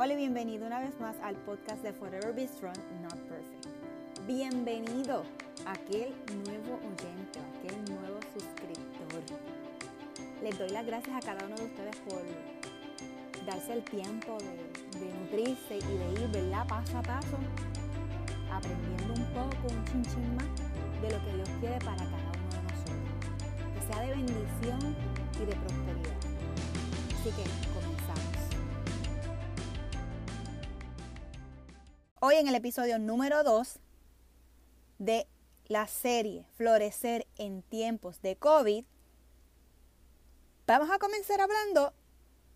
Hola y bienvenido una vez más al podcast de Forever Be Strong, Not Perfect. Bienvenido a aquel nuevo oyente, a aquel nuevo suscriptor. Les doy las gracias a cada uno de ustedes por darse el tiempo de, de nutrirse y de ir, ¿verdad? Paso a paso, aprendiendo un poco, un chinchín más de lo que Dios quiere para cada uno de nosotros. Que sea de bendición y de prosperidad. Así que Hoy en el episodio número 2 de la serie Florecer en tiempos de COVID, vamos a comenzar hablando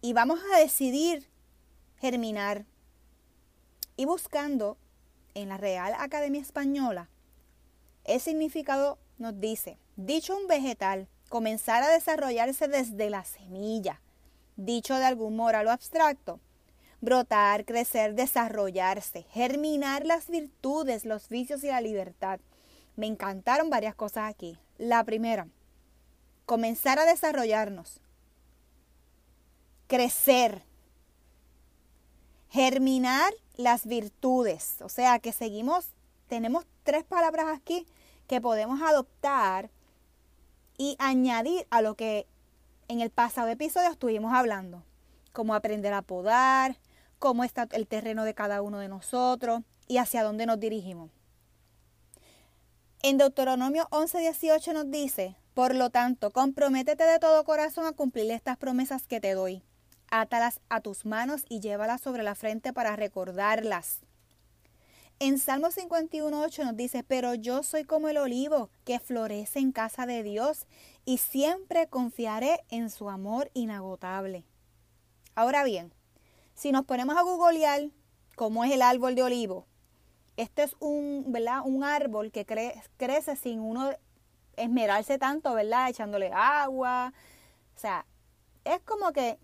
y vamos a decidir germinar y buscando en la Real Academia Española el significado nos dice, dicho un vegetal, comenzar a desarrollarse desde la semilla, dicho de algún moral o abstracto, brotar, crecer, desarrollarse, germinar las virtudes, los vicios y la libertad. Me encantaron varias cosas aquí. La primera, comenzar a desarrollarnos, crecer, germinar las virtudes. O sea que seguimos, tenemos tres palabras aquí que podemos adoptar y añadir a lo que en el pasado episodio estuvimos hablando. Cómo aprender a podar, cómo está el terreno de cada uno de nosotros y hacia dónde nos dirigimos. En Deuteronomio 11:18 nos dice, por lo tanto, comprométete de todo corazón a cumplir estas promesas que te doy. Átalas a tus manos y llévalas sobre la frente para recordarlas. En Salmo 51.8 nos dice, pero yo soy como el olivo que florece en casa de Dios y siempre confiaré en su amor inagotable. Ahora bien, si nos ponemos a googlear cómo es el árbol de olivo, este es un, ¿verdad? un árbol que crece sin uno esmerarse tanto, ¿verdad? Echándole agua. O sea, es como que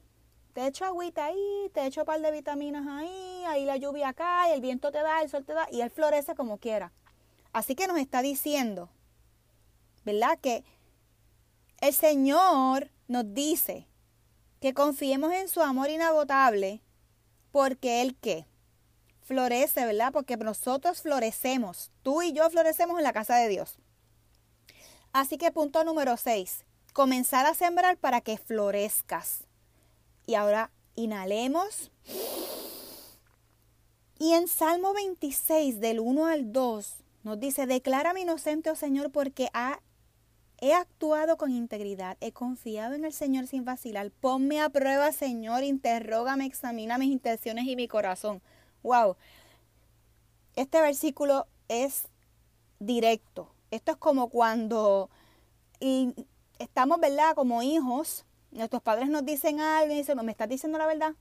te echo agüita ahí, te echo un par de vitaminas ahí, ahí la lluvia cae, el viento te da, el sol te da y él florece como quiera. Así que nos está diciendo, ¿verdad? Que el Señor nos dice que confiemos en su amor inagotable porque Él qué? Florece, ¿verdad? Porque nosotros florecemos, tú y yo florecemos en la casa de Dios. Así que punto número 6, comenzar a sembrar para que florezcas. Y ahora inhalemos. Y en Salmo 26 del 1 al 2 nos dice, declárame inocente, oh Señor, porque ha, he actuado con integridad, he confiado en el Señor sin vacilar. Ponme a prueba, Señor, interrógame, examina mis intenciones y mi corazón. Wow. Este versículo es directo. Esto es como cuando estamos, ¿verdad? Como hijos Nuestros padres nos dicen algo y dicen, ¿me estás diciendo la verdad?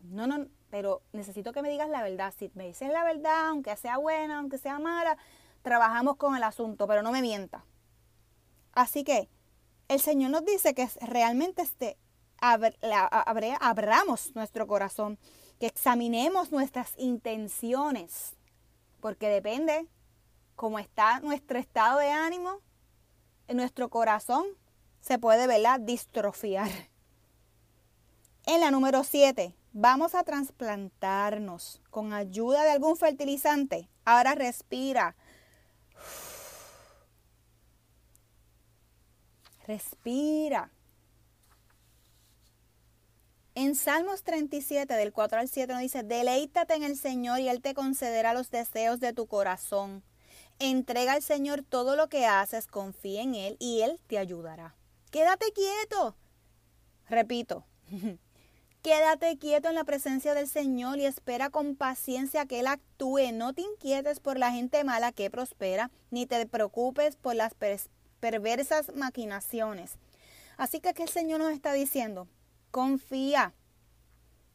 No, no, pero necesito que me digas la verdad. Si me dices la verdad, aunque sea buena, aunque sea mala, trabajamos con el asunto, pero no me mienta. Así que el Señor nos dice que realmente este, abramos nuestro corazón, que examinemos nuestras intenciones, porque depende cómo está nuestro estado de ánimo, en nuestro corazón se puede, ¿verdad? Distrofiar. En la número 7, vamos a trasplantarnos con ayuda de algún fertilizante. Ahora respira. Respira. En Salmos 37, del 4 al 7, nos dice, deleítate en el Señor y Él te concederá los deseos de tu corazón. Entrega al Señor todo lo que haces, confía en Él y Él te ayudará. Quédate quieto. Repito, quédate quieto en la presencia del Señor y espera con paciencia que Él actúe. No te inquietes por la gente mala que prospera, ni te preocupes por las perversas maquinaciones. Así que aquí el Señor nos está diciendo, confía,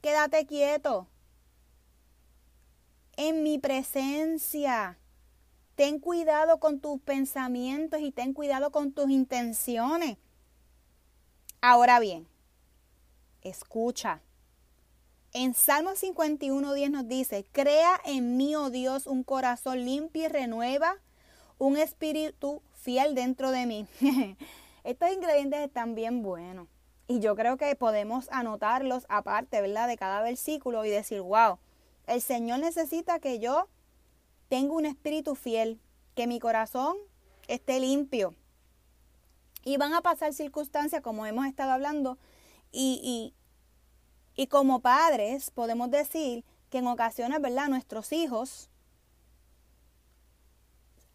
quédate quieto en mi presencia. Ten cuidado con tus pensamientos y ten cuidado con tus intenciones. Ahora bien, escucha. En Salmo 51.10 nos dice, crea en mí, oh Dios, un corazón limpio y renueva un espíritu fiel dentro de mí. Estos ingredientes están bien buenos. Y yo creo que podemos anotarlos aparte, ¿verdad? De cada versículo y decir, wow, el Señor necesita que yo tenga un espíritu fiel, que mi corazón esté limpio. Y van a pasar circunstancias, como hemos estado hablando, y, y, y como padres podemos decir que en ocasiones, ¿verdad? Nuestros hijos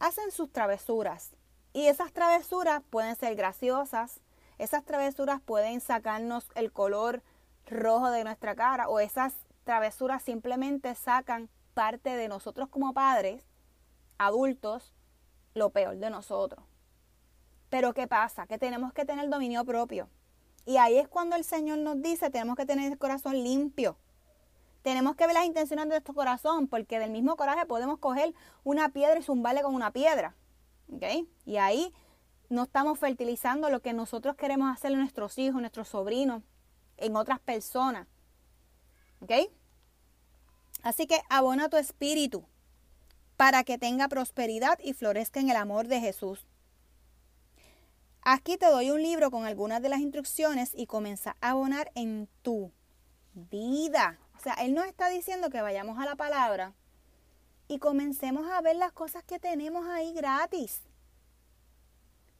hacen sus travesuras. Y esas travesuras pueden ser graciosas, esas travesuras pueden sacarnos el color rojo de nuestra cara o esas travesuras simplemente sacan parte de nosotros como padres, adultos, lo peor de nosotros. Pero ¿qué pasa? Que tenemos que tener dominio propio. Y ahí es cuando el Señor nos dice, tenemos que tener el corazón limpio. Tenemos que ver las intenciones de nuestro corazón, porque del mismo coraje podemos coger una piedra y zumbarle con una piedra. Y ahí no estamos fertilizando lo que nosotros queremos hacer en nuestros hijos, nuestros sobrinos, en otras personas. ¿Ok? Así que abona tu espíritu para que tenga prosperidad y florezca en el amor de Jesús. Aquí te doy un libro con algunas de las instrucciones y comienza a abonar en tu vida. O sea, Él nos está diciendo que vayamos a la palabra y comencemos a ver las cosas que tenemos ahí gratis.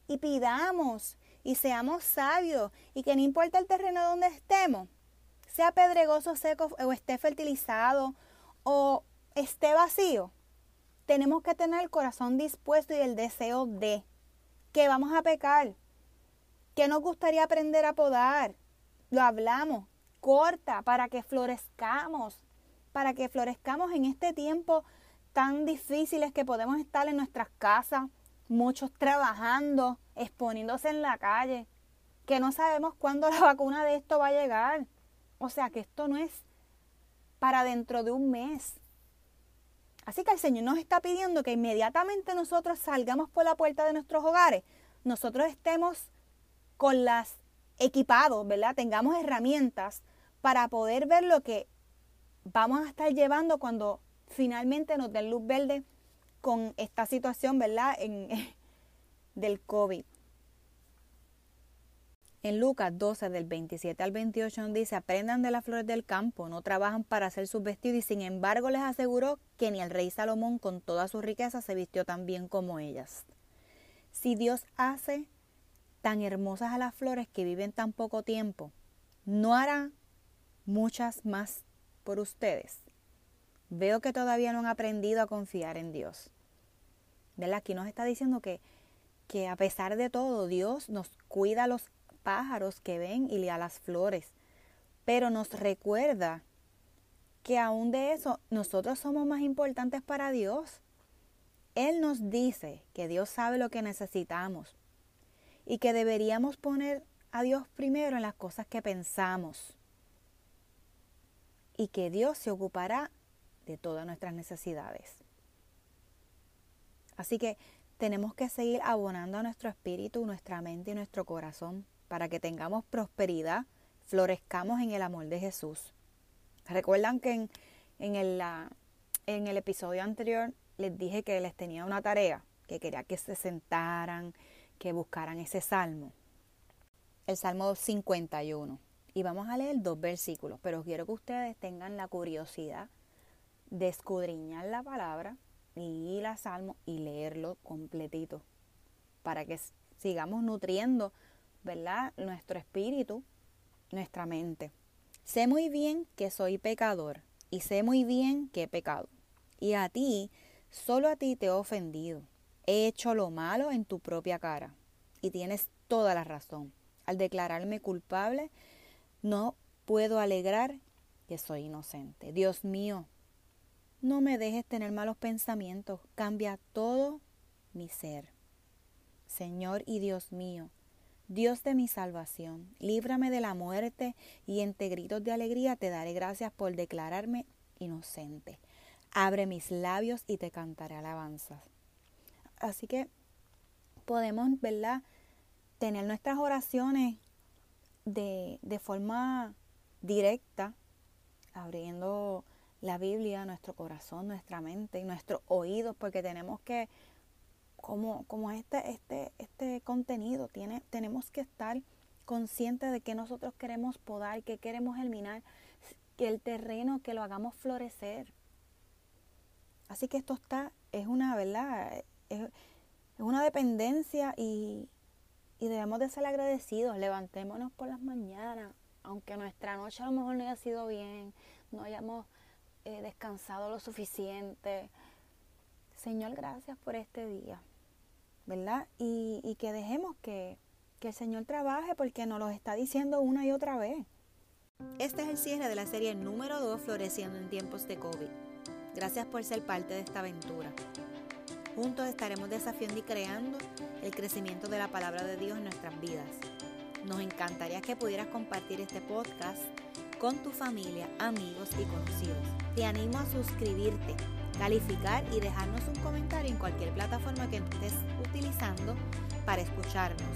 Y pidamos y seamos sabios y que no importa el terreno donde estemos, sea pedregoso, seco o esté fertilizado o esté vacío, tenemos que tener el corazón dispuesto y el deseo de que vamos a pecar, que nos gustaría aprender a podar, lo hablamos, corta para que florezcamos, para que florezcamos en este tiempo tan difíciles que podemos estar en nuestras casas, muchos trabajando, exponiéndose en la calle, que no sabemos cuándo la vacuna de esto va a llegar. O sea que esto no es para dentro de un mes. Así que el Señor nos está pidiendo que inmediatamente nosotros salgamos por la puerta de nuestros hogares, nosotros estemos con las equipados, ¿verdad? Tengamos herramientas para poder ver lo que vamos a estar llevando cuando finalmente nos den luz verde con esta situación, ¿verdad? En, del COVID. En Lucas 12, del 27 al 28, nos dice, aprendan de las flores del campo, no trabajan para hacer sus vestidos y sin embargo les aseguró que ni el rey Salomón con toda su riqueza se vistió tan bien como ellas. Si Dios hace tan hermosas a las flores que viven tan poco tiempo, ¿no hará muchas más por ustedes? Veo que todavía no han aprendido a confiar en Dios. ¿Verdad? Aquí nos está diciendo que, que a pesar de todo, Dios nos cuida a los pájaros que ven y a las flores. Pero nos recuerda que aún de eso nosotros somos más importantes para Dios. Él nos dice que Dios sabe lo que necesitamos y que deberíamos poner a Dios primero en las cosas que pensamos y que Dios se ocupará de todas nuestras necesidades. Así que tenemos que seguir abonando a nuestro espíritu, nuestra mente y nuestro corazón para que tengamos prosperidad, florezcamos en el amor de Jesús. Recuerdan que en, el, en el episodio anterior les dije que les tenía una tarea, que quería que se sentaran, que buscaran ese salmo. El Salmo 51. Y vamos a leer dos versículos, pero quiero que ustedes tengan la curiosidad de escudriñar la palabra y la salmo y leerlo completito para que sigamos nutriendo, ¿verdad? Nuestro espíritu, nuestra mente. Sé muy bien que soy pecador y sé muy bien que he pecado. Y a ti, solo a ti te he ofendido. He hecho lo malo en tu propia cara. Y tienes toda la razón. Al declararme culpable, no puedo alegrar que soy inocente. Dios mío, no me dejes tener malos pensamientos, cambia todo mi ser. Señor y Dios mío, Dios de mi salvación, líbrame de la muerte y entre gritos de alegría te daré gracias por declararme inocente. Abre mis labios y te cantaré alabanzas. Así que podemos, ¿verdad? Tener nuestras oraciones de, de forma directa, abriendo la Biblia, nuestro corazón, nuestra mente y nuestros oídos, porque tenemos que, como, como este, este, este contenido, tiene, tenemos que estar conscientes de que nosotros queremos podar, que queremos eliminar, que el terreno, que lo hagamos florecer. Así que esto está, es una, ¿verdad? Es, una dependencia y, y debemos de ser agradecidos. Levantémonos por las mañanas, aunque nuestra noche a lo mejor no haya sido bien, no hayamos eh, descansado lo suficiente. Señor, gracias por este día, ¿verdad? Y, y que dejemos que, que el Señor trabaje porque nos lo está diciendo una y otra vez. Este es el cierre de la serie número 2 Floreciendo en tiempos de COVID. Gracias por ser parte de esta aventura. Juntos estaremos desafiando y creando el crecimiento de la palabra de Dios en nuestras vidas. Nos encantaría que pudieras compartir este podcast con tu familia, amigos y conocidos. Te animo a suscribirte, calificar y dejarnos un comentario en cualquier plataforma que estés utilizando para escucharnos.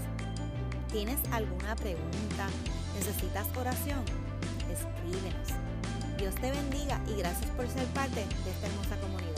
¿Tienes alguna pregunta? ¿Necesitas oración? Escríbenos. Dios te bendiga y gracias por ser parte de esta hermosa comunidad